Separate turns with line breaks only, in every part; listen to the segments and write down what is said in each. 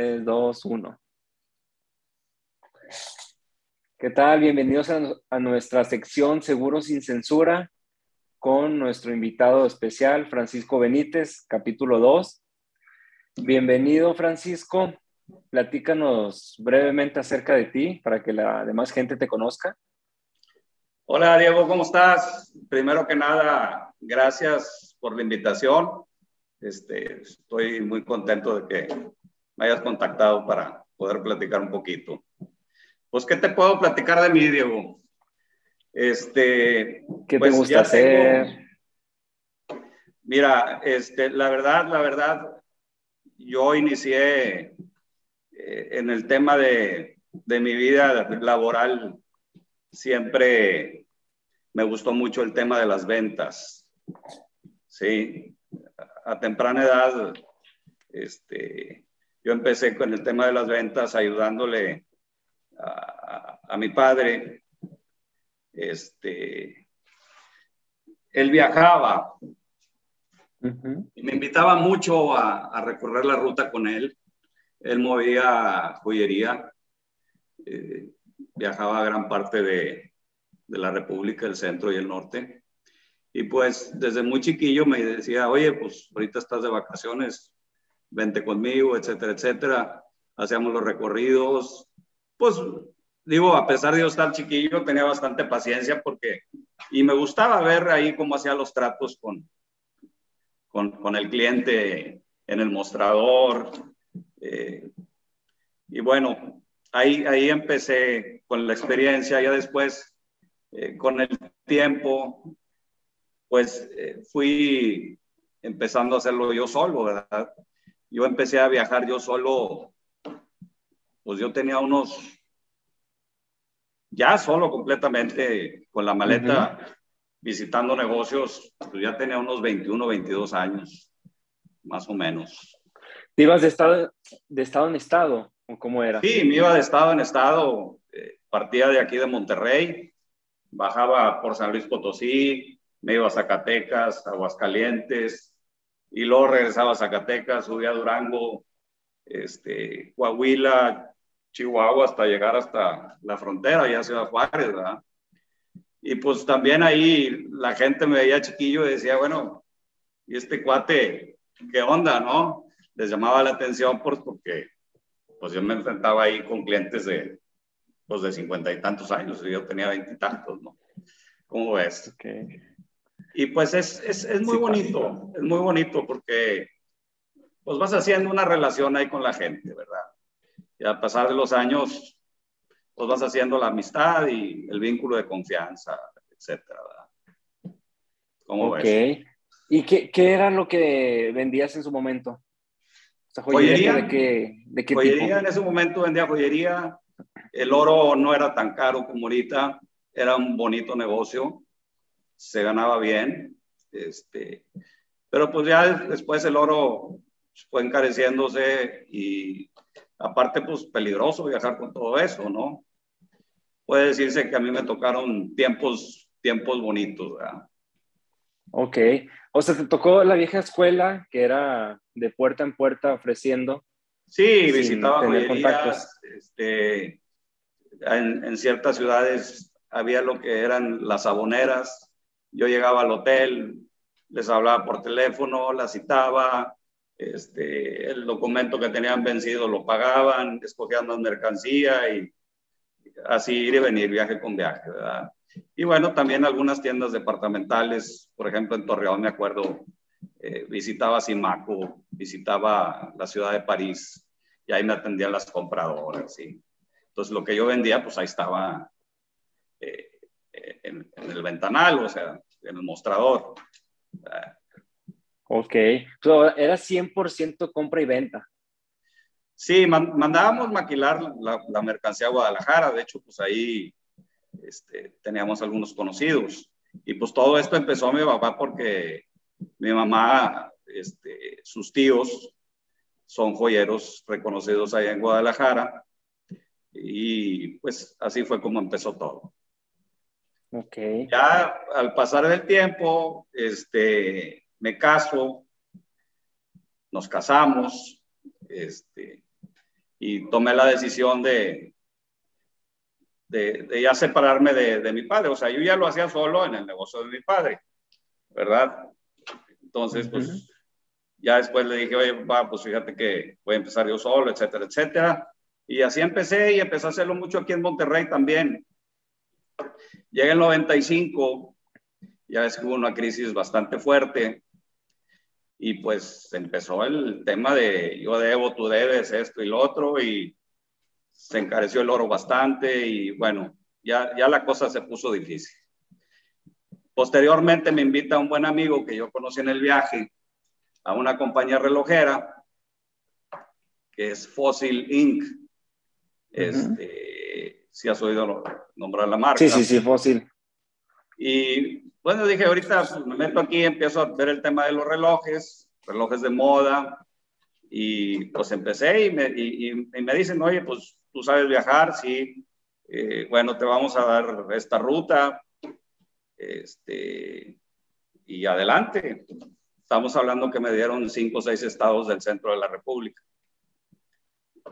3, 2, 1. ¿Qué tal? Bienvenidos a, nuestra sección Seguros sin Censura con nuestro invitado especial, Francisco Benítez, capítulo 2. Bienvenido, Francisco. Platícanos brevemente acerca de ti para que la demás gente te conozca.
Hola, Diego, ¿cómo estás? Primero que nada, gracias por la invitación. Este, estoy muy contento de que me hayas contactado para poder platicar un poquito. Pues, ¿qué te puedo platicar de mí, Diego? Este,
¿Qué te pues, gusta hacer?
mira, este, la verdad, la verdad, yo inicié eh, en el tema de, de mi vida laboral, siempre me gustó mucho el tema de las ventas. Sí, a temprana edad, este, yo empecé con el tema de las ventas ayudándole a, mi padre. Este, él viajaba y me invitaba mucho a, recorrer la ruta con él. Él movía joyería, eh, viajaba a gran parte de, de la República, el centro y el norte. Y pues desde muy chiquillo me decía, oye, pues ahorita estás de vacaciones, vente conmigo, etcétera, etcétera. Hacíamos los recorridos. Pues digo, a pesar de yo estar chiquillo, tenía bastante paciencia porque, y me gustaba ver ahí cómo hacía los tratos con, con, con el cliente en el mostrador. Eh, y bueno, ahí, ahí empecé con la experiencia, ya después, eh, con el tiempo, pues eh, fui empezando a hacerlo yo solo, ¿verdad? Yo empecé a viajar yo solo, pues yo tenía unos, ya solo completamente con la maleta, visitando negocios, pues ya tenía unos 21, 22 años, más o menos.
¿Te ibas de estado, de estado en estado o cómo era?
Sí, me iba de estado en estado, eh, partía de aquí de Monterrey, bajaba por San Luis Potosí, me iba a Zacatecas, Aguascalientes, y luego regresaba a Zacatecas, subía a Durango, este, Coahuila, Chihuahua, hasta llegar hasta la frontera, ya Ciudad Juárez, ¿verdad? Y pues también ahí la gente me veía chiquillo y decía, bueno, ¿y este cuate qué onda, no? Les llamaba la atención pues, porque pues yo me enfrentaba ahí con clientes de, pues de cincuenta y tantos años, y yo tenía veintitantos, ¿no? ¿Cómo ves? Okay. Y pues es, es, es muy bonito, es muy bonito porque pues vas haciendo una relación ahí con la gente, ¿verdad? Y al pasar de los años, pues vas haciendo la amistad y el vínculo de confianza, etcétera, ¿verdad?
¿Cómo ves? ¿Y qué, qué, era lo que vendías en su momento?
joyería. ¿De qué, de qué joyería, en ese momento vendía joyería. El oro no era tan caro como ahorita, era un bonito negocio se ganaba bien, este, pero pues ya después el oro fue encareciéndose y aparte pues peligroso viajar con todo eso, ¿no? Puede decirse que a mí me tocaron tiempos, tiempos bonitos, ¿verdad?
Ok, o sea, te tocó la vieja escuela que era de puerta en puerta ofreciendo.
Sí, visitaba joyerías, este, en, en ciertas ciudades había lo que eran las saboneras, yo llegaba al hotel, les hablaba por teléfono, la citaba, este, el documento que tenían vencido lo pagaban, escogían la mercancía y así ir y venir, viaje con viaje, ¿verdad? Y bueno, también algunas tiendas departamentales, por ejemplo en Torreón, me acuerdo, eh, visitaba Simaco, visitaba la ciudad de París y ahí me atendían las compradoras, ¿sí? Entonces lo que yo vendía, pues ahí estaba eh, en, el ventanal, o sea, en el mostrador.
Ok, era 100% compra y venta.
Sí, mandábamos maquilar la, mercancía a Guadalajara, de hecho, pues ahí este, teníamos algunos conocidos. Y pues todo esto empezó a mi papá porque mi mamá, este, sus tíos son joyeros reconocidos allá en Guadalajara. Y pues así fue como empezó todo.
Okay.
Ya al pasar del tiempo, este, me caso, nos casamos, este, y tomé la decisión de, de, ya separarme de, mi padre. O sea, yo ya lo hacía solo en el negocio de mi padre, ¿verdad? Entonces, pues ya después le dije, oye, papá, pues fíjate que voy a empezar yo solo, etcétera, etcétera. Y así empecé y empecé a hacerlo mucho aquí en Monterrey también. Llega el 95, ya es que hubo una crisis bastante fuerte y pues empezó el tema de yo debo, tú debes, esto y lo otro y se encareció el oro bastante y bueno, ya, ya la cosa se puso difícil. Posteriormente me invita un buen amigo que yo conocí en el viaje a una compañía relojera que es Fossil Inc. Este, si has oído nombrar la marca.
Sí, sí, sí, Fossil.
Y bueno, dije, ahorita pues, me meto aquí, empiezo a ver el tema de los relojes, relojes de moda, y pues empecé y me, y, me dicen, oye, pues tú sabes viajar, sí, eh, bueno, te vamos a dar esta ruta, este, y adelante. Estamos hablando que me dieron cinco o seis estados del centro de la República.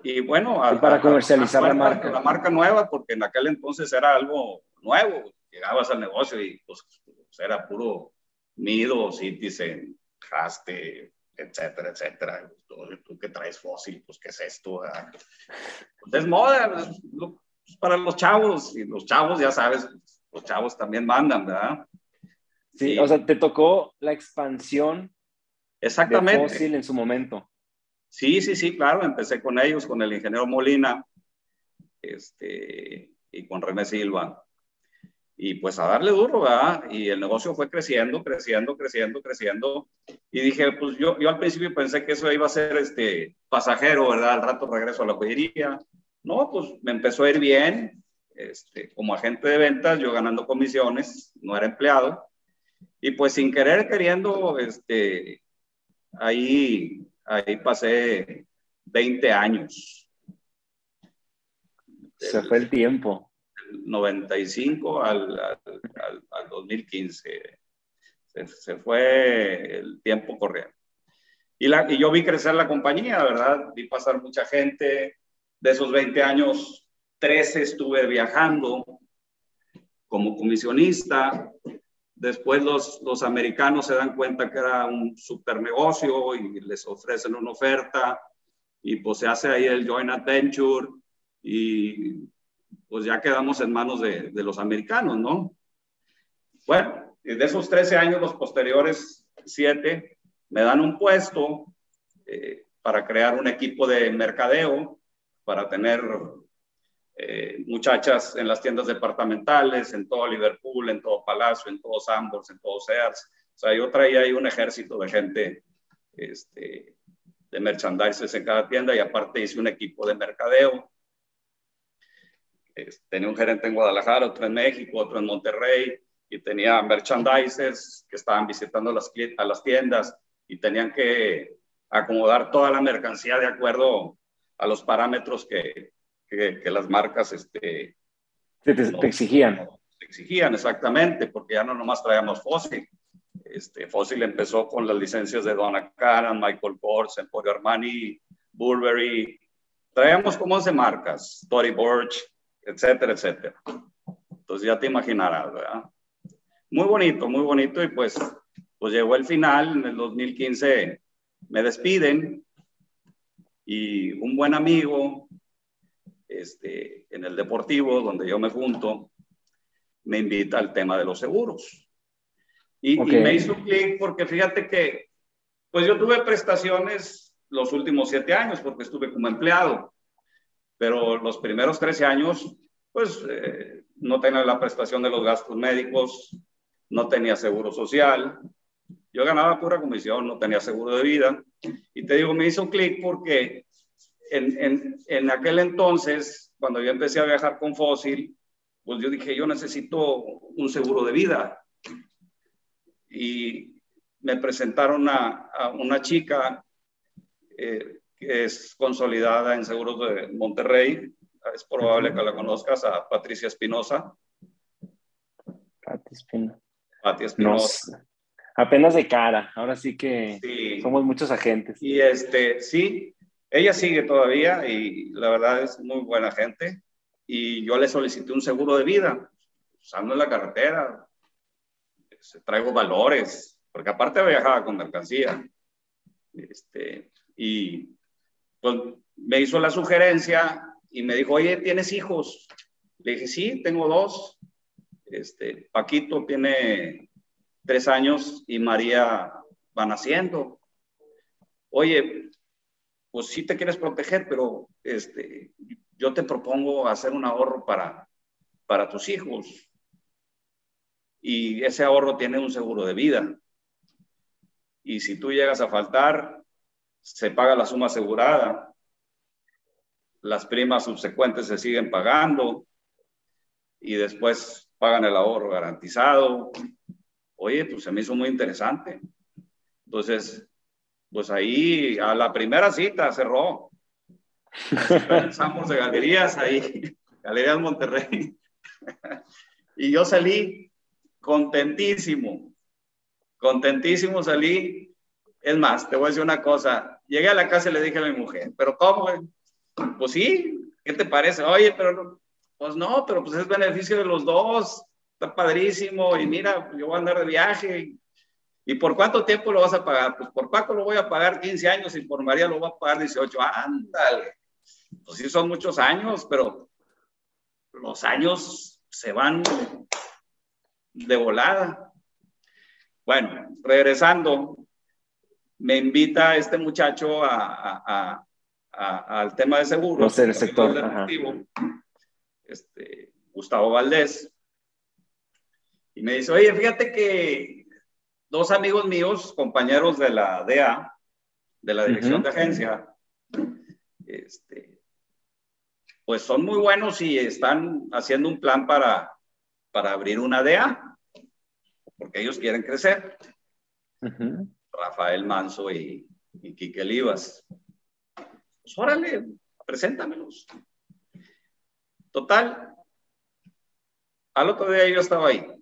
Y bueno,
para comercializar la marca.
La marca nueva, porque en aquel entonces era algo nuevo. Llegabas al negocio y pues, era puro Mido, Citizen, Haste, etcétera, etcétera. Tú, que traes fósil, pues, ¿qué es esto? Pues es moda para los chavos, y los chavos, ya sabes, los chavos también mandan, ¿verdad?
Sí, o sea, te tocó la expansión
Exactamente.
de fósil en su momento.
Sí, sí, sí, claro, empecé con ellos, con el ingeniero Molina, este, y con René Silva. Y pues a darle duro, ¿verdad? Y el negocio fue creciendo, creciendo, creciendo, creciendo. Y dije, pues yo, yo al principio pensé que eso iba a ser este, pasajero, ¿verdad? Al rato regreso a la joyería. No, pues me empezó a ir bien, este, como agente de ventas, yo ganando comisiones, no era empleado. Y pues sin querer, queriendo, este, ahí, ahí pasé 20 años.
Se fue el tiempo.
95 al, al, al, 2015. Se, se, fue el tiempo corriendo. Y, la, y yo vi crecer la compañía, ¿verdad? Vi pasar mucha gente. De esos 20 años, 13 estuve viajando como comisionista. Después los, los americanos se dan cuenta que era un super negocio y les ofrecen una oferta y pues se hace ahí el joint adventure y pues ya quedamos en manos de, de los americanos, ¿no? Bueno, de esos 13 años, los posteriores 7, me dan un puesto eh, para crear un equipo de mercadeo, para tener eh, muchachas en las tiendas departamentales, en todo Liverpool, en todo Palacio, en todos Sambors, en todos Sears. O sea, yo traía ahí un ejército de gente este, de merchandisers en cada tienda y aparte hice un equipo de mercadeo. tenía un gerente en Guadalajara, otro en México, otro en Monterrey y tenía merchandisers que estaban visitando a las tiendas y tenían que acomodar toda la mercancía de acuerdo a los parámetros que, que, las marcas este,
te, te, exigían.
Te exigían, exactamente, porque ya no nomás traíamos Fossil. Este, Fossil empezó con las licencias de Donna Karan, Michael Kors, Emporio Armani, Burberry. Traíamos como 11 marcas, Tory Burch, etcétera, etcétera. Entonces ya te imaginarás, ¿verdad? Muy bonito, muy bonito. Y pues, pues llegó el final, en el 2015 me despiden y un buen amigo este, en el deportivo, donde yo me junto, me invita al tema de los seguros. Y, me hizo clic porque fíjate que, pues yo tuve prestaciones los últimos siete años porque estuve como empleado, pero los primeros 13 años, pues eh, no tenía la prestación de los gastos médicos, no tenía seguro social, yo ganaba pura comisión, no tenía seguro de vida. Y te digo, me hizo clic porque en, aquel entonces, cuando yo empecé a viajar con Fósil, pues yo dije, yo necesito un seguro de vida. Y me presentaron a, una chica eh, que es consolidada en seguros de Monterrey. Es probable que la conozcas, a Patricia Espinosa.
Patricia Espinosa. apenas de cara, ahora sí que somos muchos agentes.
Y este, sí, ella sigue todavía y la verdad es muy buena gente. Y yo le solicité un seguro de vida, usando la carretera. Traigo valores, porque aparte viajaba con mercancía. Este, y pues me hizo la sugerencia y me dijo, oye, ¿tienes hijos? Le dije, sí, tengo dos. Este, Paquito tiene tres años y María va naciendo. Oye, pues sí te quieres proteger, pero este, yo te propongo hacer un ahorro para, para tus hijos. Y ese ahorro tiene un seguro de vida. Y si tú llegas a faltar, se paga la suma asegurada. Las primas subsecuentes se siguen pagando y después pagan el ahorro garantizado. Oye, pues se me hizo muy interesante. Entonces, pues ahí a la primera cita cerró. Pensamos de galerías ahí, Galerías Monterrey. y yo salí contentísimo, contentísimo salí. Es más, te voy a decir una cosa. Llegué a la casa y le dije a mi mujer, pero ¿cómo? Pues sí, ¿qué te parece? Oye, pero pues no, pero pues es beneficio de los dos. Está padrísimo y mira, yo voy a andar de viaje ¿Y por cuánto tiempo lo vas a pagar? Pues por Paco lo voy a pagar 15 años y por María lo voy a pagar 18. Ándale. Pues sí son muchos años, pero los años se van de volada. Bueno, regresando, me invita este muchacho a, al tema de seguros.
No sé, el sector.
Este, Gustavo Valdés. Y me dice, oye, fíjate que dos amigos míos, compañeros de la DEA, de la Dirección de Agencia, este, pues son muy buenos y están haciendo un plan para, para abrir una DEA, porque ellos quieren crecer. Rafael Manso y, y Quique Livas. Pues órale, preséntamelos. Total, al otro día yo estaba ahí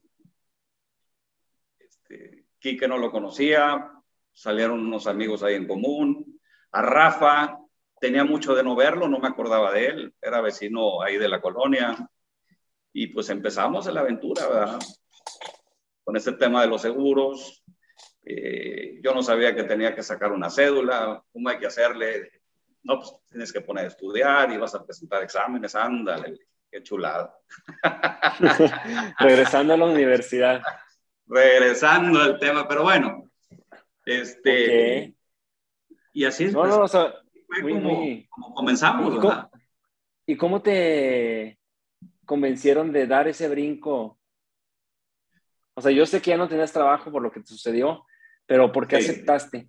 que no lo conocía, salieron unos amigos ahí en común. A Rafa tenía mucho de no verlo, no me acordaba de él, era vecino ahí de la colonia. Y pues empezamos la aventura, ¿verdad? Con este tema de los seguros. Eh, yo no sabía que tenía que sacar una cédula, cómo hay que hacerle. No, pues tienes que poner a estudiar y vas a presentar exámenes, ándale, qué chulada.
Regresando a la universidad
regresando al tema, pero bueno, este, y así es.
No, no, o sea,
como, comenzamos.
¿Y cómo, ¿Y cómo te convencieron de dar ese brinco? O sea, yo sé que ya no tenías trabajo por lo que te sucedió, pero ¿por qué aceptaste?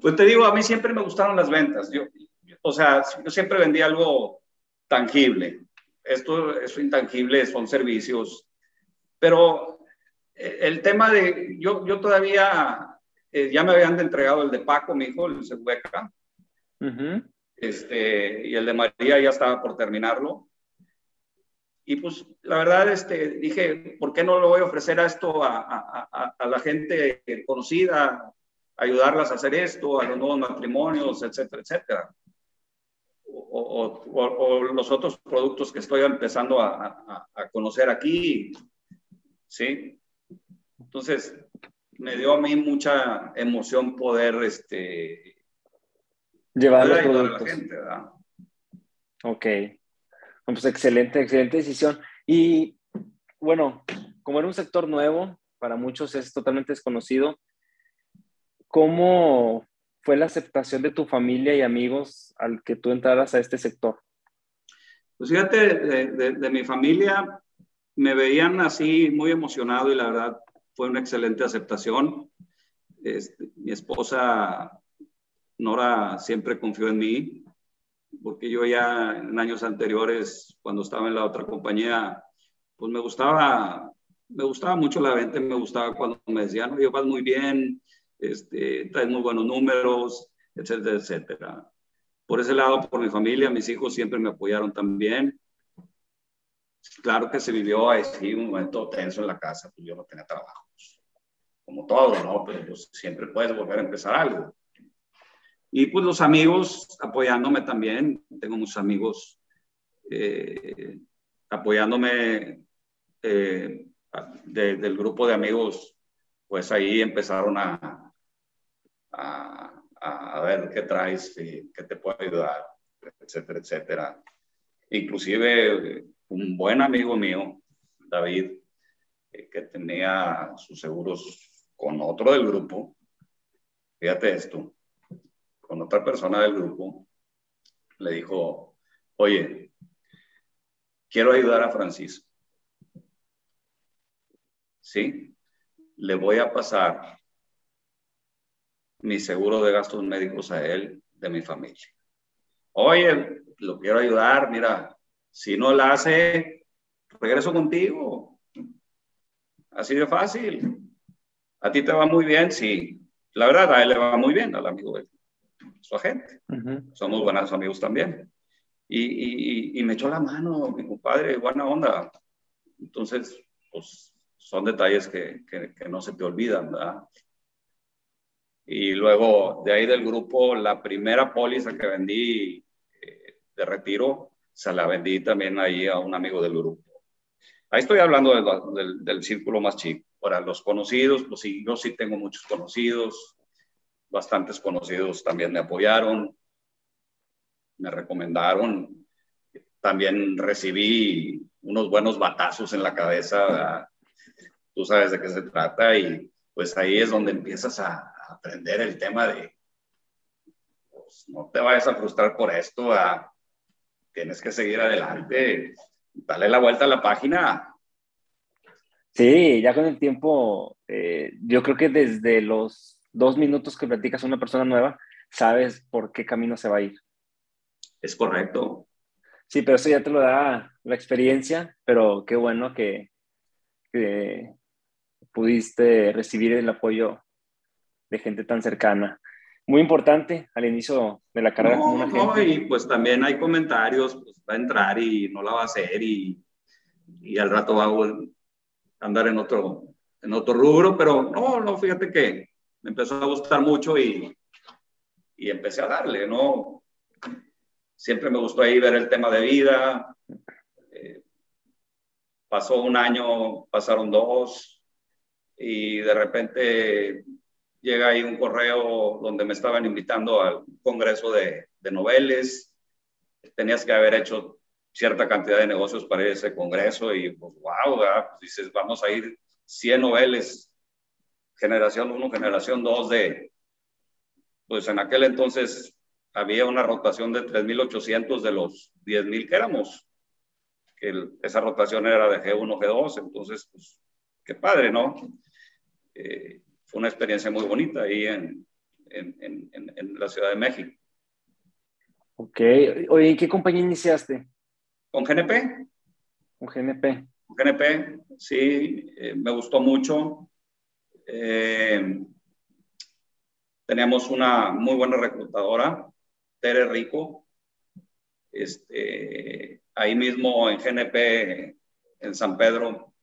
Pues te digo, a mí siempre me gustaron las ventas. Yo, o sea, yo siempre vendí algo tangible. Esto es intangible, son servicios. Pero el tema de, yo, yo todavía, eh, ya me habían entregado el de Paco, mi hijo, el Sehueca, este, y el de María ya estaba por terminarlo. Y pues la verdad, este, dije, ¿por qué no lo voy a ofrecer a esto a, a, a la gente conocida, ayudarlas a hacer esto, a los nuevos matrimonios, etcétera, etcétera? O, o, o, los otros productos que estoy empezando a, conocer aquí, ¿sí? Entonces, me dio a mí mucha emoción poder este,
llevar los productos. A la gente, ¿verdad? Ok. Pues excelente, excelente decisión. Y bueno, como era un sector nuevo, para muchos es totalmente desconocido, ¿cómo fue la aceptación de tu familia y amigos al que tú entraras a este sector?
Pues fíjate, de, de mi familia me veían así muy emocionado y la verdad fue una excelente aceptación. Este, mi esposa Nora siempre confió en mí, porque yo ya en años anteriores, cuando estaba en la otra compañía, pues me gustaba, me gustaba mucho la venta, me gustaba cuando me decían, oye, vas muy bien, este, traes muy buenos números, etcétera, etcétera. Por ese lado, por mi familia, mis hijos siempre me apoyaron también. Claro que se vivió así un momento tenso en la casa, pues yo no tenía trabajo. Como todo, ¿no? Pero pues siempre puedes volver a empezar algo. Y pues los amigos apoyándome también. Tengo muchos amigos eh, apoyándome eh, del grupo de amigos, pues ahí empezaron a, a, a ver qué traes, y qué te puedo ayudar, etcétera, etcétera. Inclusive un buen amigo mío, David, eh, que tenía sus seguros con otro del grupo, fíjate esto, con otra persona del grupo, le dijo, oye, quiero ayudar a Francisco. ¿Sí? Le voy a pasar mi seguro de gastos médicos a él de mi familia. Oye, lo quiero ayudar, mira, si no la hace, regreso contigo. Así de fácil. A ti te va muy bien, sí. La verdad, a él le va muy bien, al amigo de su agente. Somos buenos amigos también. Y, y, me echó la mano, mi compadre, buena onda. Entonces, pues son detalles que, que, que no se te olvidan, ¿verdad? Y luego de ahí del grupo, la primera póliza que vendí eh, de retiro, se la vendí también ahí a un amigo del grupo. Ahí estoy hablando del, círculo más chico. Ahora, los conocidos, pues sí, yo sí tengo muchos conocidos, bastantes conocidos también me apoyaron, me recomendaron. También recibí unos buenos batazos en la cabeza, tú sabes de qué se trata, y pues ahí es donde empiezas a, aprender el tema de, pues, no te vayas a frustrar por esto, tienes que seguir adelante, dale la vuelta a la página.
Sí, ya con el tiempo, eh, yo creo que desde los dos minutos que platicas a una persona nueva, sabes por qué camino se va a ir.
Es correcto.
Sí, pero eso ya te lo da la experiencia, pero qué bueno que, que pudiste recibir el apoyo de gente tan cercana. Muy importante al inicio de la carrera.
No, no, y pues también hay comentarios, pues va a entrar y no la va a hacer y, y al rato va a andar en otro, en otro rubro, pero no, no, fíjate que me empezó a gustar mucho y, y empecé a darle, ¿no? Siempre me gustó ahí ver el tema de vida. Eh, pasó un año, pasaron dos y de repente llega ahí un correo donde me estaban invitando al congreso de, de noveles. Tenías que haber hecho cierta cantidad de negocios para ir a ese congreso y pues wow, pues dices, vamos a ir 100 noveles, generación 1, generación 2 de, pues en aquel entonces había una rotación de 3.800 de los 10.000 que éramos, que esa rotación era de G1, G2, entonces pues qué padre, ¿no? Eh, fue una experiencia muy bonita ahí en, en, en, la Ciudad de México.
Ok. Oye, ¿en qué compañía iniciaste?
Con GNP.
Con GNP.
Con GNP, sí, eh, me gustó mucho. Eh, teníamos una muy buena reclutadora, Tere Rico. Este, ahí mismo en GNP, en San Pedro,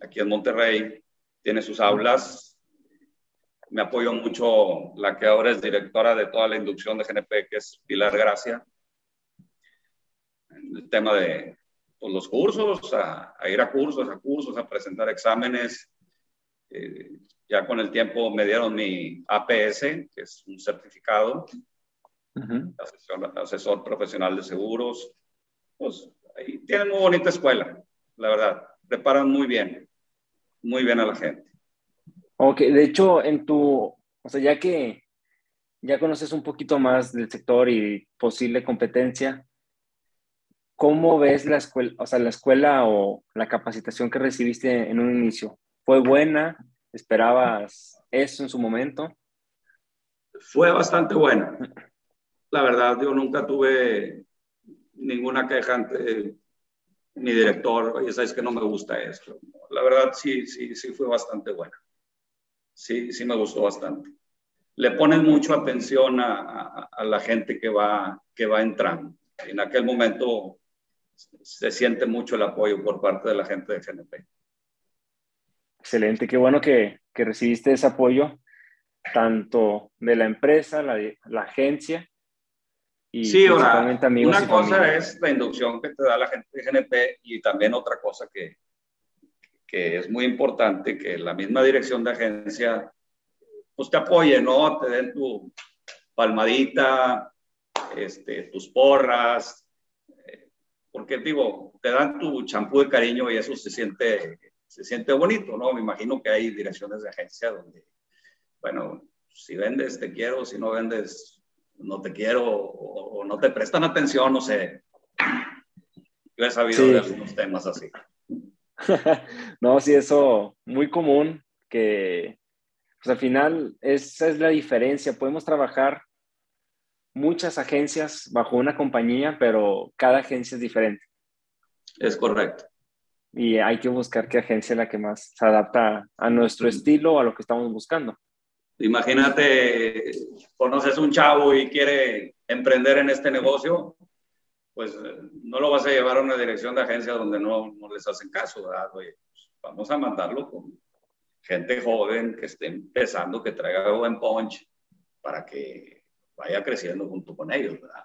aquí en Monterrey, tiene sus aulas me apoyó mucho la que ahora es directora de toda la inducción de GNP, que es Pilar Gracia. El tema de pues, los cursos, a, ir a cursos, a cursos, a presentar exámenes. Eh, ya con el tiempo me dieron mi APS, que es un certificado, asesor, profesional de seguros. Pues ahí tienen muy bonita escuela, la verdad. Preparan muy bien, muy bien a la gente.
Ok, de hecho, en tu, o sea, ya que ya conoces un poquito más del sector y posible competencia, ¿cómo ves la escuela, o sea, la escuela o la capacitación que recibiste en un inicio? ¿Fue buena? ¿Esperabas eso en su momento?
Fue bastante buena. La verdad, yo nunca tuve ninguna queja ante mi director, oye, sabes que no me gusta esto. La verdad, sí, sí, sí fue bastante buena sí, sí me gustó bastante. Le ponen mucho atención a, a, la gente que va, que va entrando. En aquel momento se siente mucho el apoyo por parte de la gente de GNP.
Excelente, qué bueno que, que recibiste ese apoyo. tanto de la empresa, la, la agencia.
Y sí, ahora, una cosa es la inducción que te da la gente de GNP y también otra cosa que, que es muy importante, que la misma dirección de agencia pues te apoye, ¿no? Te den tu palmadita, este, tus porras, eh, porque digo, te dan tu champú de cariño y eso se siente, se siente bonito, ¿no? Me imagino que hay direcciones de agencia donde, bueno, si vendes te quiero, si no vendes no te quiero o, no te prestan atención, no sé. Yo he sabido de algunos temas así.
no, sí, eso muy común que pues al final esa es la diferencia. Podemos trabajar muchas agencias bajo una compañía, pero cada agencia es diferente.
Es correcto.
Y hay que buscar qué agencia es la que más se adapta a nuestro estilo o a lo que estamos buscando.
Imagínate, conoces un chavo y quiere emprender en este negocio, pues no lo vas a llevar a una dirección de agencia donde no, no les hacen caso, ¿verdad? Oye, pues, vamos a mandarlo con gente joven que esté empezando, que traiga buen punch para que vaya creciendo junto con ellos, ¿verdad?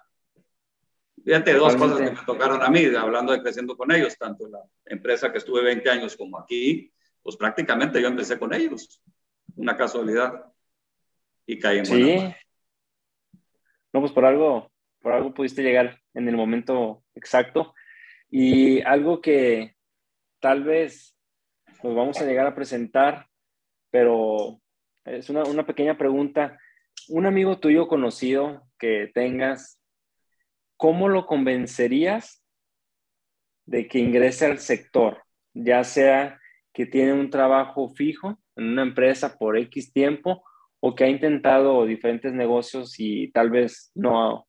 Fíjate, dos cosas que me tocaron a mí, hablando de creciendo con ellos, tanto en la empresa que estuve 20 años como aquí, pues prácticamente yo empecé con ellos. Una casualidad. Y caí en Sí.
No, pues por algo, por algo pudiste llegar en el momento exacto. Y algo que tal vez nos vamos a llegar a presentar, pero es una, una pequeña pregunta un amigo tuyo conocido que tengas, ¿cómo lo convencerías de que ingrese al sector? Ya sea que tiene un trabajo fijo en una empresa por X tiempo o que ha intentado diferentes negocios y tal vez no,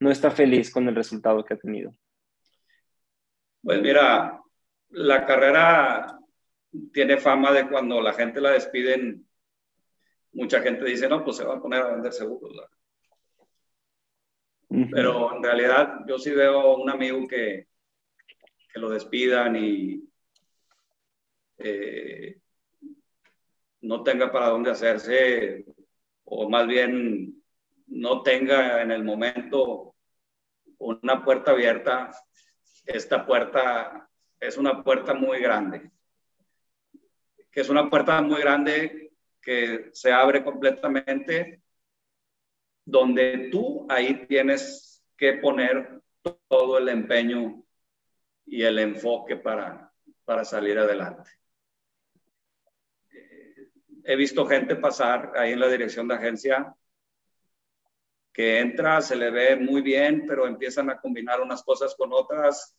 no está feliz con el resultado que ha tenido.
Pues mira, la carrera tiene fama de cuando la gente la despiden mucha gente dice, no, pues se va a poner a vender seguros. Pero en realidad yo sí veo un amigo que, que lo despidan y eh, no tenga para dónde hacerse, o más bien no tenga en el momento una puerta abierta. Esta puerta es una puerta muy grande, que es una puerta muy grande que se abre completamente, donde tú ahí tienes que poner todo el empeño y el enfoque para, para salir adelante. He visto gente pasar ahí en la dirección de agencia que entra, se le ve muy bien, pero empiezan a combinar unas cosas con otras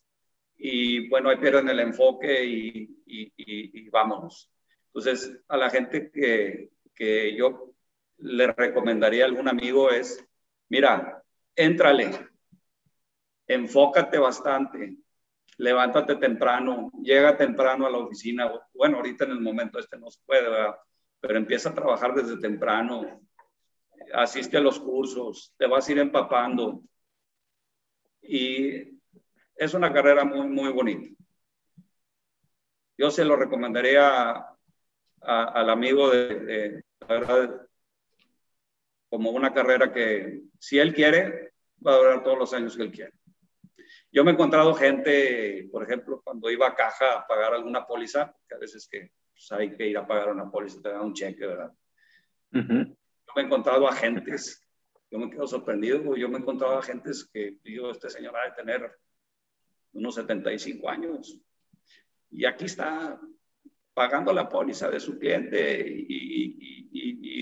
y bueno, ahí pierden el enfoque y, y, y vámonos. Entonces, a la gente que, que yo le recomendaría a algún amigo es, mira, éntrale, enfócate bastante, levántate temprano, llega temprano a la oficina. Bueno, ahorita en el momento este no se puede, pero empieza a trabajar desde temprano, asiste a los cursos, te vas a ir empapando. Y es una carrera muy, muy bonita. Yo se lo recomendaría al amigo de, la verdad, como una carrera que si él quiere, va a durar todos los años que él quiere. Yo me he encontrado gente, por ejemplo, cuando iba a caja a pagar alguna póliza, que a veces que pues, hay que ir a pagar una póliza, te dan un cheque, ¿verdad? Yo me he encontrado agentes, yo me quedo sorprendido, yo me he encontrado agentes que, digo, este señor ha de tener unos 75 años. Y aquí está pagando la póliza de su cliente y,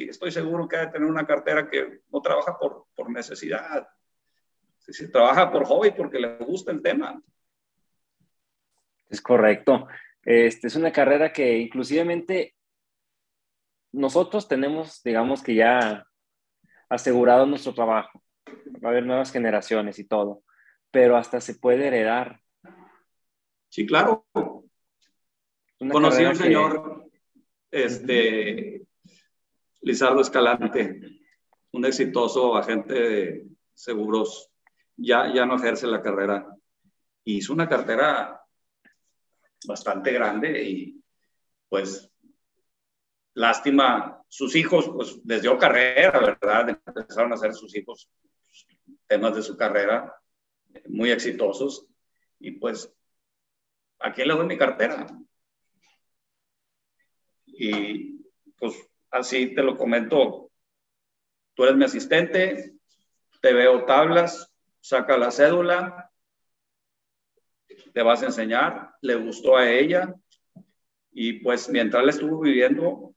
estoy seguro que ha de tener una cartera que no trabaja por, por necesidad, se trabaja por hobby porque le gusta el tema.
Es correcto. Este, es una carrera que inclusivemente nosotros tenemos, digamos que ya asegurado nuestro trabajo. Va a haber nuevas generaciones y todo, pero hasta se puede heredar.
Sí, claro. Conocí a un señor, este, Lizardo Escalante, un exitoso agente de seguros, ya, ya no ejerce la carrera. Hizo una cartera bastante grande y pues lástima, sus hijos, pues les dio carrera, ¿verdad? Empezaron a hacer sus hijos temas de su carrera muy exitosos y pues, ¿a quién le doy mi cartera? Y pues así te lo comento, tú eres mi asistente, te veo tablas, saca la cédula, te vas a enseñar, le gustó a ella y pues mientras le estuvo viviendo,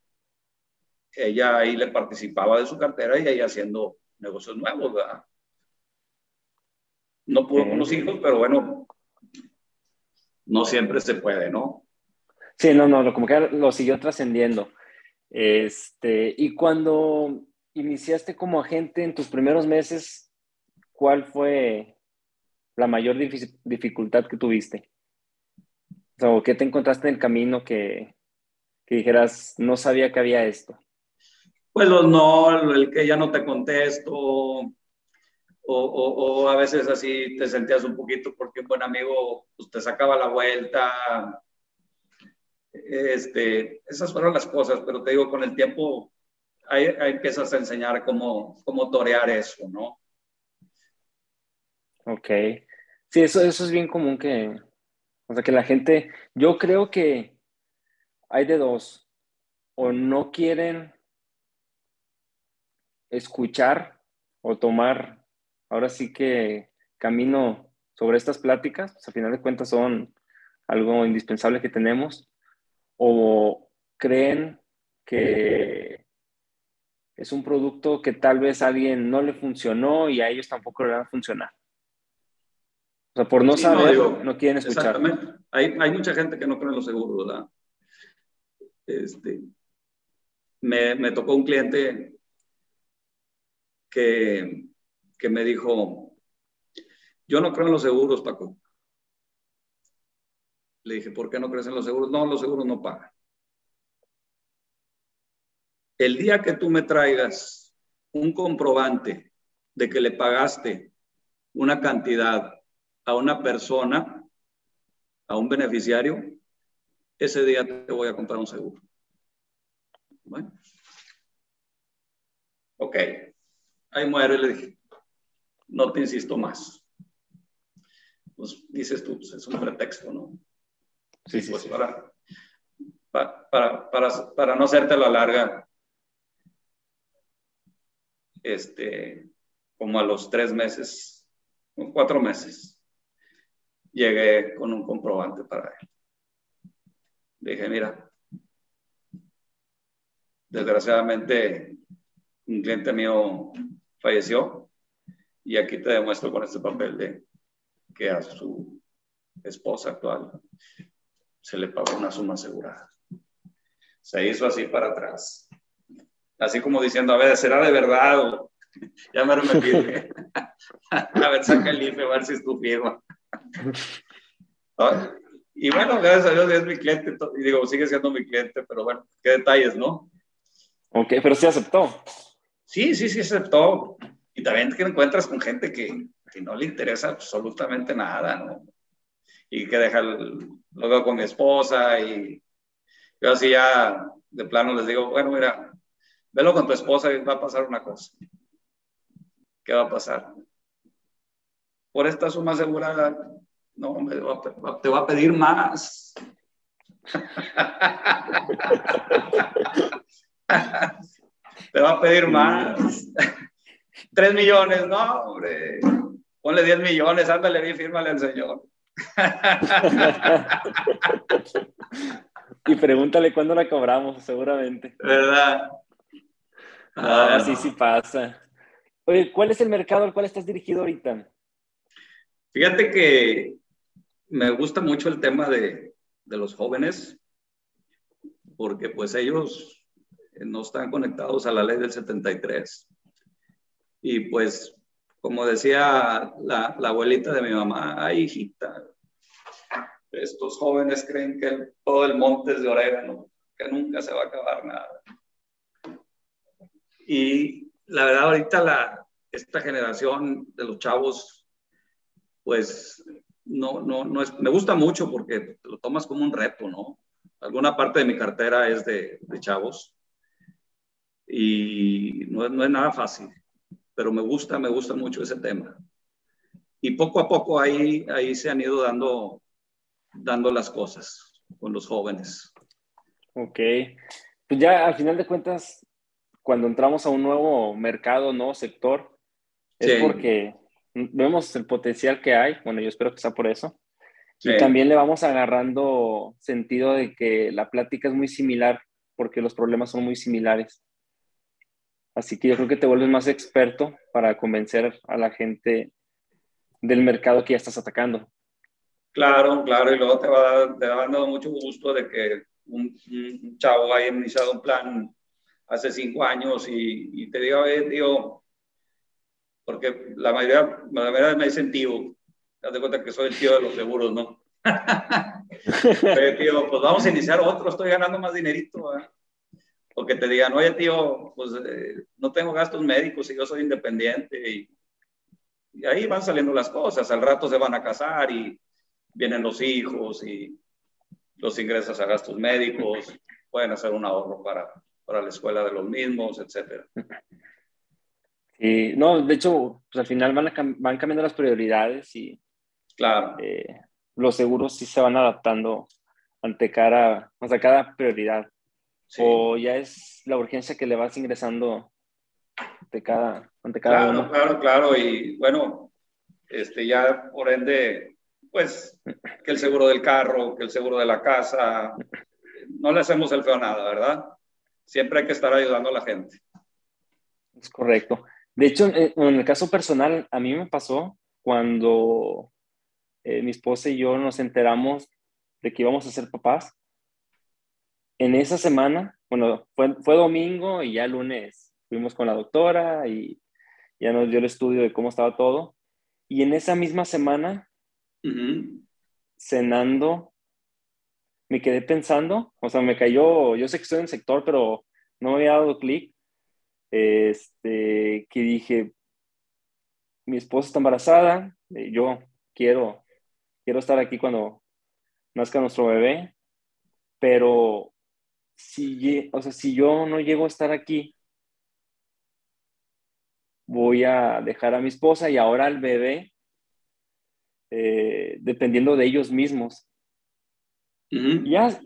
ella ahí le participaba de su cartera y ella haciendo negocios nuevos, ¿verdad? No pudo con los hijos, pero bueno, no siempre se puede, ¿no?
Sí, no, no, como que lo siguió trascendiendo. Este, y cuando iniciaste como agente en tus primeros meses, ¿cuál fue la mayor dificultad que tuviste? O ¿qué te encontraste en el camino que, que dijeras, no sabía que había esto?
Pues los no, el que ya no te contesto, o, o, a veces así te sentías un poquito porque un buen amigo pues, te sacaba la vuelta. Este, esas fueron las cosas, pero te digo, con el tiempo ahí, empiezas a enseñar cómo, cómo torear eso, ¿no?
Ok. Sí, eso, eso es bien común que, o sea, que la gente, yo creo que hay de dos, o no quieren escuchar o tomar, ahora sí que camino sobre estas pláticas, pues a final de cuentas son algo indispensable que tenemos, o creen que es un producto que tal vez a alguien no le funcionó y a ellos tampoco le va a funcionar. O sea, por no saber, no, quieren escuchar.
Exactamente. Hay, hay, mucha gente que no cree en los seguros, ¿verdad? Este, me, me tocó un cliente que, que me dijo, yo no creo en los seguros, Paco. Le dije, ¿por qué no crees en los seguros? No, los seguros no pagan. El día que tú me traigas un comprobante de que le pagaste una cantidad a una persona, a un beneficiario, ese día te voy a comprar un seguro. Bueno. Ok. Ahí muere, le dije. No te insisto más. Pues dices tú, pues es un pretexto, ¿no? Sí, sí, pues Para, para, para, para, no hacerte la larga, este, como a los tres meses, cuatro meses, llegué con un comprobante para él. Dije, mira, desgraciadamente un cliente mío falleció y aquí te demuestro con este papel de que a su esposa actual se le pagó una suma asegurada. Se hizo así para atrás. Así como diciendo, a ver, ¿será de verdad? O, ya me remetí. a ver, saca el IFE, a ver si es tu firma. Y bueno, gracias a Dios es mi cliente, y digo, sigue siendo mi cliente, pero bueno, qué detalles, ¿no?
Ok, pero sí aceptó.
Sí, sí, sí aceptó. Y también que encuentras con gente que, que no le interesa absolutamente nada, ¿no? Y que deja, luego con mi esposa y yo así ya de plano les digo, bueno, mira, velo con tu esposa y va a pasar una cosa. ¿Qué va a pasar? por esta suma asegurada, no, te va a pedir más. te va a pedir más. Tres millones, no, hombre. Ponle diez millones, ándale bien, fírmale al señor.
y pregúntale cuándo la cobramos, seguramente.
¿Verdad?
Ah, sí, sí pasa. Oye, ¿cuál es el mercado al cual estás dirigido ahorita?
Fíjate que me gusta mucho el tema de, de los jóvenes, porque pues ellos no están conectados a la ley del 73. Y pues, como decía la, la abuelita de mi mamá, ay hijita, estos jóvenes creen que todo el monte es de orégano, que nunca se va a acabar nada. Y la verdad, ahorita la, esta generación de los chavos pues no, no, no es, me gusta mucho porque lo tomas como un reto, ¿no? Alguna parte de mi cartera es de, de chavos y no, no es nada fácil, pero me gusta, me gusta mucho ese tema. Y poco a poco ahí, ahí se han ido dando, dando las cosas con los jóvenes.
Ok. Pues ya al final de cuentas, cuando entramos a un nuevo mercado, nuevo sector, es porque vemos el potencial que hay. Bueno, yo espero que sea por eso. Y también le vamos agarrando sentido de que la plática es muy similar porque los problemas son muy similares. Así que yo creo que te vuelves más experto para convencer a la gente del mercado que ya estás atacando.
Claro, claro, y luego te va, te va dando mucho gusto de que un, chavo haya iniciado un plan hace cinco años y, te diga, ver, tío, porque la mayoría, la mayoría me dicen tío, te das cuenta que soy el tío de los seguros, ¿no? Pero, tío, pues vamos a iniciar otro, estoy ganando más dinerito, ¿eh? O que te digan, oye, tío, pues eh, no tengo gastos médicos y yo soy independiente. Y, y, ahí van saliendo las cosas. Al rato se van a casar y vienen los hijos y los ingresas a gastos médicos, pueden hacer un ahorro para, para la escuela de los mismos, etcétera.
Y no, de hecho, pues al final van, van cambiando las prioridades y
claro.
Eh, los seguros sí se van adaptando ante cada, o sea, cada prioridad. O ya es la urgencia que le vas ingresando ante cada, ante cada
claro,
uno.
Claro, claro, y bueno, este, ya por ende, pues que el seguro del carro, que el seguro de la casa, no le hacemos el feo nada, ¿verdad? Siempre hay que estar ayudando a la gente.
Es correcto. De hecho, en el caso personal, a mí me pasó cuando eh, mi esposa y yo nos enteramos de que íbamos a ser papás. En esa semana, bueno, fue, domingo y ya lunes fuimos con la doctora y ya nos dio el estudio de cómo estaba todo. Y en esa misma semana cenando, me quedé pensando, o sea, me cayó, yo sé que estoy en el sector, pero no me había dado clic, este, que dije, mi esposa está embarazada, eh, yo quiero, quiero estar aquí cuando nazca nuestro bebé, pero si, o sea, si yo no llego a estar aquí, voy a dejar a mi esposa y ahora al bebé eh, dependiendo de ellos mismos. Ya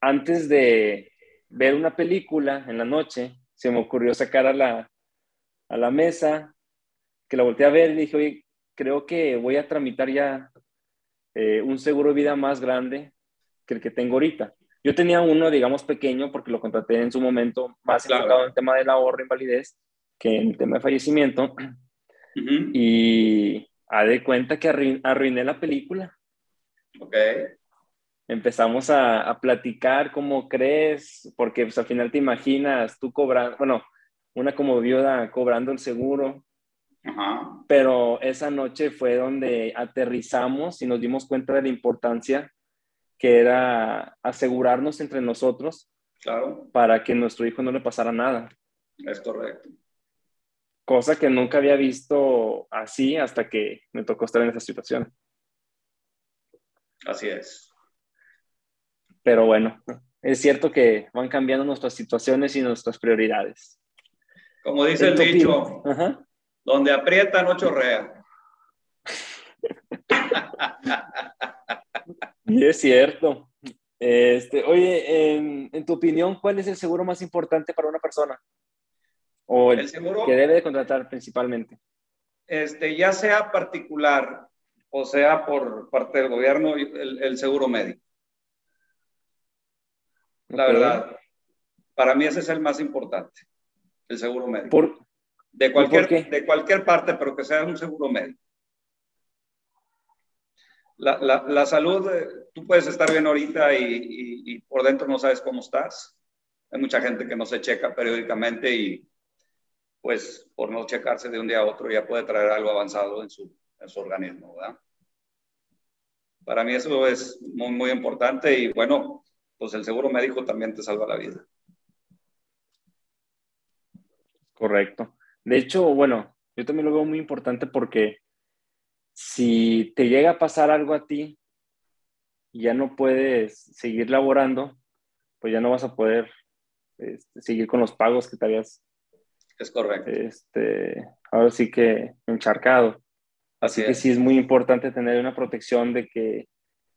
antes de ver una película en la noche, se me ocurrió sacar a la, a la mesa, que la volteé a ver y dije, oye, creo que voy a tramitar ya eh, un seguro de vida más grande que el que tengo ahorita. Yo tenía uno, digamos, pequeño, porque lo contraté en su momento más enfocado en el tema del ahorro, invalidez, que en el tema de fallecimiento. Y a de cuenta que arruiné la película.
Ok.
Empezamos a, platicar cómo crees, porque pues, al final te imaginas tú cobrando, bueno, una como viuda cobrando el seguro. Ajá. Pero esa noche fue donde aterrizamos y nos dimos cuenta de la importancia que era asegurarnos entre nosotros
claro.
para que nuestro hijo no le pasara nada.
Es correcto
cosa que nunca había visto así hasta que me tocó estar en esa situación.
Así es.
Pero bueno, es cierto que van cambiando nuestras situaciones y nuestras prioridades.
Como dice el dicho, donde aprieta no chorrea.
y es cierto. Este, oye, en tu opinión, ¿cuál es el seguro más importante para una persona? o el, seguro, que debe de contratar principalmente?
Este, ya sea particular o sea por parte del gobierno, el, seguro médico. La verdad, para mí ese es el más importante, el seguro médico.
¿Por,
de, cualquier, de cualquier parte, pero que sea un seguro médico. La, la, la salud, eh, tú puedes estar bien ahorita y, y, por dentro no sabes cómo estás. Hay mucha gente que no se checa periódicamente y, pues por no checarse de un día a otro ya puede traer algo avanzado en su, en su organismo, ¿verdad? Para mí eso es muy, muy importante y bueno, pues el seguro médico también te salva la vida.
Correcto. De hecho, bueno, yo también lo veo muy importante porque si te llega a pasar algo a ti y ya no puedes seguir laborando, pues ya no vas a poder este, seguir con los pagos que te habías...
Es correcto.
Este, ahora sí que encharcado. Así, que sí es muy importante tener una protección de que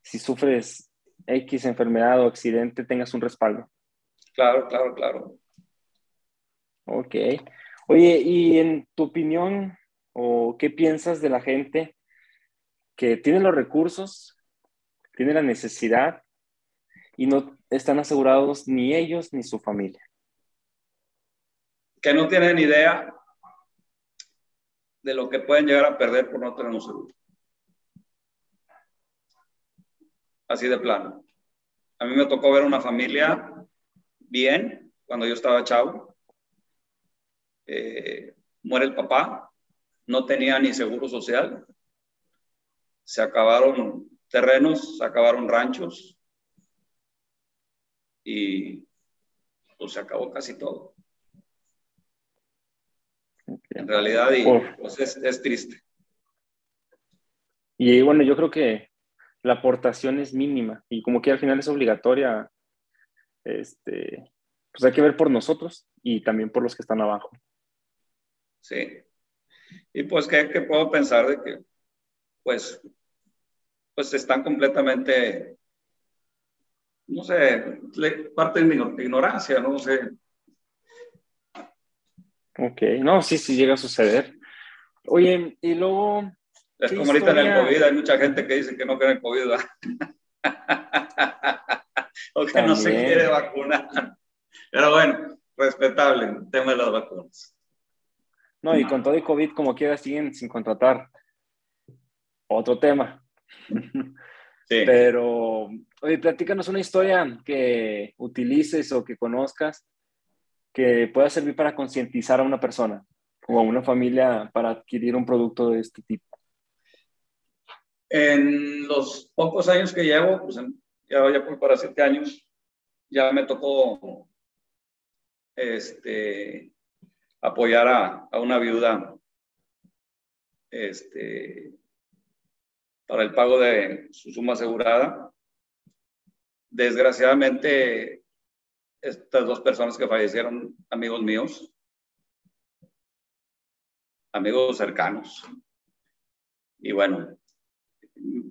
si sufres X enfermedad o accidente tengas un respaldo.
Claro, claro, claro.
Ok. Oye, y en tu opinión, o qué piensas de la gente que tiene los recursos, tiene la necesidad y no están asegurados ni ellos ni su familia?
Que no tienen idea de lo que pueden llegar a perder por no tener un seguro. Así de plano. A mí me tocó ver una familia bien cuando yo estaba chavo. Eh, muere el papá, no tenía ni seguro social, se acabaron terrenos, se acabaron ranchos y pues se acabó casi todo. En realidad, y, pues es, es, triste.
Y bueno, yo creo que la aportación es mínima y como que al final es obligatoria, este, pues hay que ver por nosotros y también por los que están abajo.
Sí. Y pues, ¿qué, puedo pensar de que, pues, pues están completamente, no sé, parte de mi ignorancia, no sé.
Ok, no, sí, sí llega a suceder. Oye, y luego...
Es como ahorita en el COVID, hay mucha gente que dice que no quiere el COVID, o que no se quiere vacunar. Pero bueno, respetable el tema de las vacunas.
No, y con todo el COVID, como quiera, siguen sin contratar. Otro tema. Sí. Pero, oye, platícanos una historia que utilices o que conozcas que pueda servir para concientizar a una persona o a una familia para adquirir un producto de este tipo.
En los pocos años que llevo, pues ya voy para siete años, ya me tocó este, apoyar a, una viuda este, para el pago de su suma asegurada. Desgraciadamente, estas dos personas que fallecieron, amigos míos, amigos cercanos. Y bueno,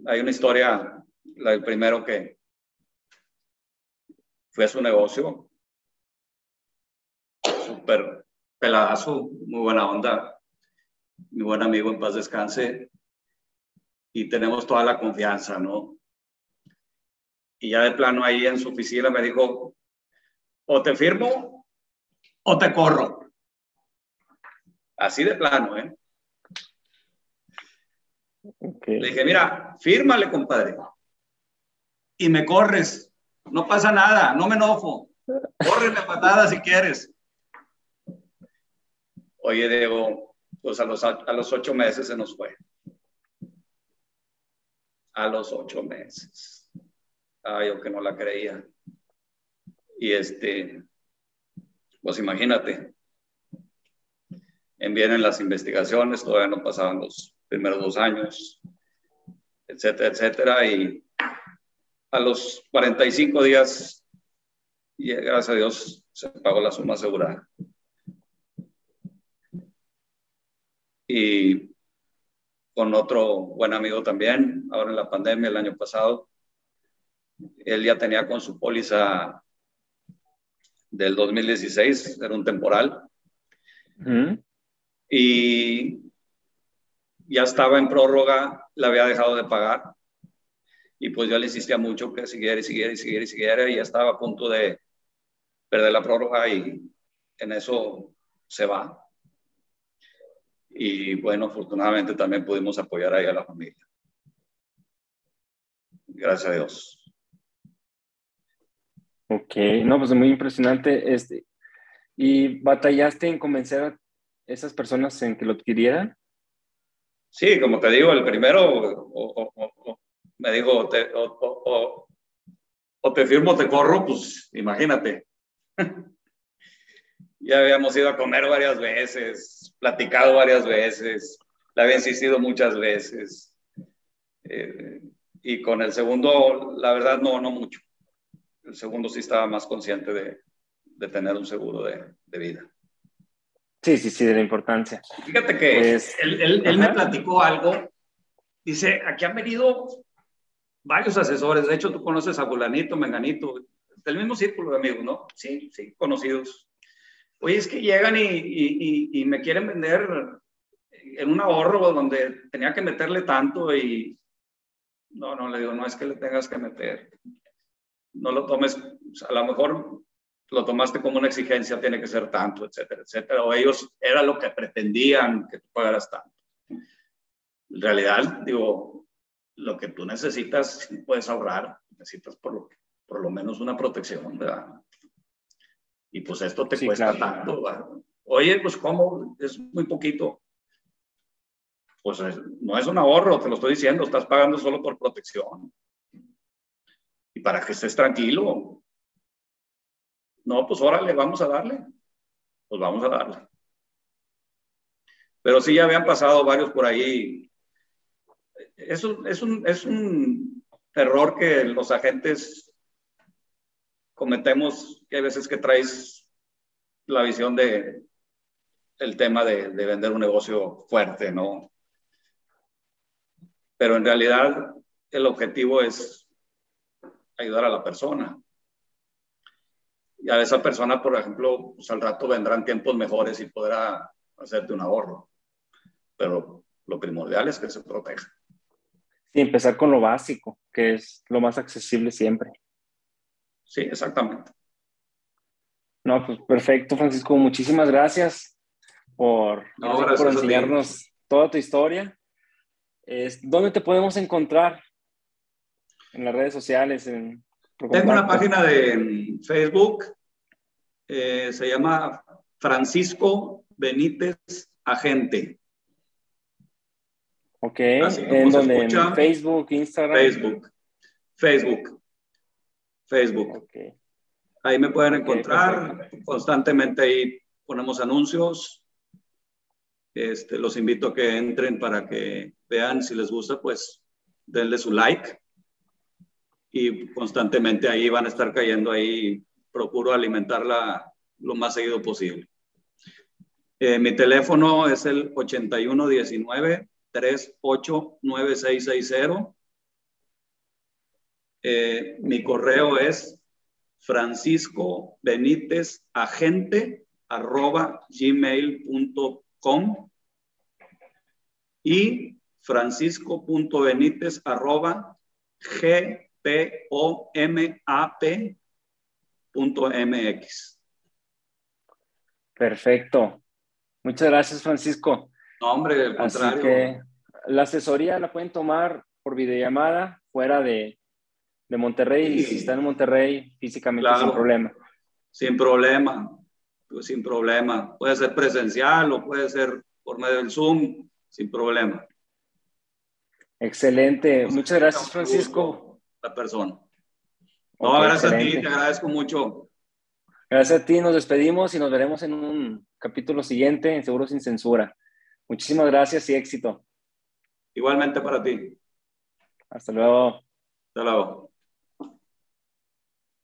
hay una historia, la del primero que fue a su negocio, súper peladazo, muy buena onda, mi buen amigo en paz descanse, y tenemos toda la confianza, ¿no? Y ya de plano ahí en su oficina me dijo, o te firmo o te corro. Así de plano, ¿eh? Le dije, mira, fírmale, compadre. Y me corres. No pasa nada, no me enojo. Córrele patada si quieres. Oye, Diego, pues a los, a los ocho meses se nos fue. A los ocho meses. Ay, yo que no la creía. Y este, pues imagínate, vienen las investigaciones, todavía no pasaban los primeros dos años, etcétera, etcétera. Y a los 45 días, y gracias a Dios, se pagó la suma asegurada. y con otro buen amigo también, ahora en la pandemia el año pasado. Él ya tenía con su póliza del 2016, era un temporal. Y ya estaba en prórroga, la había dejado de pagar. Y pues yo le insistía mucho que siguiera y siguiera y siguiera y siguiera. Y ya estaba a punto de perder la prórroga y en eso se va. Y bueno, afortunadamente también pudimos apoyar ahí a la familia. Gracias a Dios.
Ok, no, pues muy impresionante. Este, ¿Y batallaste en convencer a esas personas en que lo adquirieran?
Sí, como te digo, el primero me dijo, te, o, te firmo o te corro, pues imagínate. ya habíamos ido a comer varias veces, platicado varias veces, le había insistido muchas veces. Eh, y con el segundo, la verdad, no, no mucho. El segundo sí estaba más consciente de, de tener un seguro de, de vida.
Sí, sí, sí, de la importancia.
Fíjate que pues, él, él, él, me platicó algo. Dice, aquí han venido varios asesores. De hecho, tú conoces a Fulanito, Menganito, del mismo círculo de amigos, ¿no? Sí, sí, conocidos. Oye, es que llegan y, y, y, me quieren vender en un ahorro donde tenía que meterle tanto y no, no, le digo, no es que le tengas que meter. No lo tomes, a lo mejor lo tomaste como una exigencia, tiene que ser tanto, etcétera, etcétera. O ellos era lo que pretendían que tú pagaras tanto. En realidad, digo, lo que tú necesitas, puedes ahorrar, necesitas por lo, por lo menos una protección, ¿verdad? Y pues esto te cuesta tanto. Oye, pues ¿cómo? Es muy poquito. Pues no es un ahorro, te lo estoy diciendo, estás pagando solo por protección. Y para que estés tranquilo, no, pues órale, vamos a darle. Pues vamos a darle. Pero sí ya habían pasado varios por ahí. Es un, es un, es un error que los agentes cometemos, que hay veces que traes la visión de el tema de, de vender un negocio fuerte, ¿no? Pero en realidad el objetivo es ayudar a la persona y a esa persona, por ejemplo, pues al rato vendrán tiempos mejores y podrá hacerte un ahorro. Pero lo primordial es que se proteja.
Sí, empezar con lo básico, que es lo más accesible siempre.
Sí, exactamente.
No, pues perfecto, Francisco. Muchísimas gracias por, por enseñarnos toda tu historia. ¿Dónde te podemos encontrar? En las redes sociales, en
tengo una página de Facebook, eh, se llama Francisco Benítez Agente.
Ok, ¿en donde? ¿En Facebook, Instagram?
Facebook, Facebook, Facebook. Okay. Ahí me pueden encontrar, constantemente ahí ponemos anuncios. Este, los invito a que entren para que vean si les gusta, pues denle su like y constantemente ahí van a estar cayendo ahí. Procuro alimentarla lo más seguido posible. Eh, mi teléfono es el 8119-389660. Eh, mi correo es francisco benítez agente arroba gmail.com y francisco.benítez arroba g P-O-M-A-P.mx.
Perfecto. Muchas gracias, Francisco.
No, hombre, al contrario. Así que
la asesoría la pueden tomar por videollamada fuera de, de Monterrey. Y si están en Monterrey, físicamente sin problema.
Sin problema, pues sin problema. Puede ser presencial o puede ser por medio del Zoom, sin problema.
Excelente. Muchas gracias, Francisco
persona. No, gracias a ti, te agradezco mucho.
Gracias a ti, nos despedimos y nos veremos en un capítulo siguiente en Seguro Sin Censura. Muchísimas gracias y éxito.
Igualmente para ti.
Hasta luego.
Hasta luego.